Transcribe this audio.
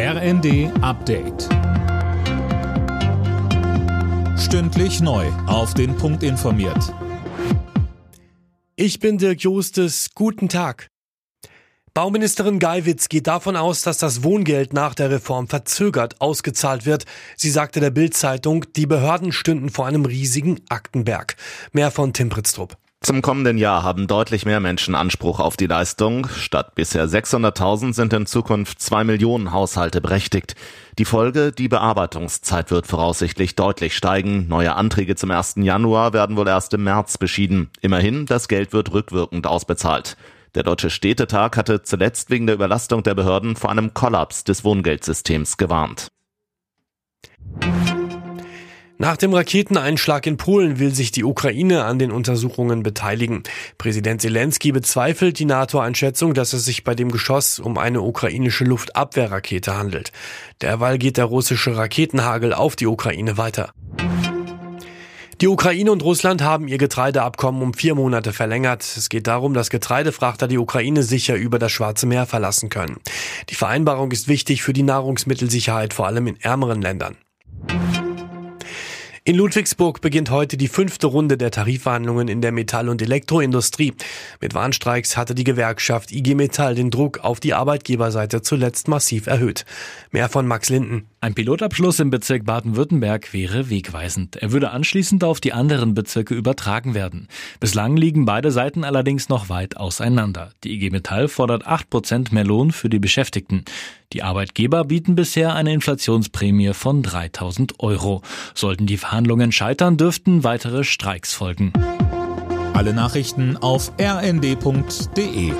RND Update. Stündlich neu. Auf den Punkt informiert. Ich bin Dirk Jostes. Guten Tag. Bauministerin Geiwitz geht davon aus, dass das Wohngeld nach der Reform verzögert ausgezahlt wird. Sie sagte der Bild-Zeitung, die Behörden stünden vor einem riesigen Aktenberg. Mehr von Tim Pritztrup. Zum kommenden Jahr haben deutlich mehr Menschen Anspruch auf die Leistung. Statt bisher 600.000 sind in Zukunft zwei Millionen Haushalte berechtigt. Die Folge, die Bearbeitungszeit wird voraussichtlich deutlich steigen. Neue Anträge zum 1. Januar werden wohl erst im März beschieden. Immerhin, das Geld wird rückwirkend ausbezahlt. Der Deutsche Städtetag hatte zuletzt wegen der Überlastung der Behörden vor einem Kollaps des Wohngeldsystems gewarnt. Nach dem Raketeneinschlag in Polen will sich die Ukraine an den Untersuchungen beteiligen. Präsident Zelensky bezweifelt die NATO-Einschätzung, dass es sich bei dem Geschoss um eine ukrainische Luftabwehrrakete handelt. Derweil geht der russische Raketenhagel auf die Ukraine weiter. Die Ukraine und Russland haben ihr Getreideabkommen um vier Monate verlängert. Es geht darum, dass Getreidefrachter die Ukraine sicher über das Schwarze Meer verlassen können. Die Vereinbarung ist wichtig für die Nahrungsmittelsicherheit, vor allem in ärmeren Ländern. In Ludwigsburg beginnt heute die fünfte Runde der Tarifverhandlungen in der Metall- und Elektroindustrie. Mit Warnstreiks hatte die Gewerkschaft IG Metall den Druck auf die Arbeitgeberseite zuletzt massiv erhöht. Mehr von Max Linden. Ein Pilotabschluss im Bezirk Baden-Württemberg wäre wegweisend. Er würde anschließend auf die anderen Bezirke übertragen werden. Bislang liegen beide Seiten allerdings noch weit auseinander. Die IG Metall fordert 8% mehr Lohn für die Beschäftigten. Die Arbeitgeber bieten bisher eine Inflationsprämie von 3000 Euro. Sollten die Verhandlungen scheitern, dürften weitere Streiks folgen. Alle Nachrichten auf rnd.de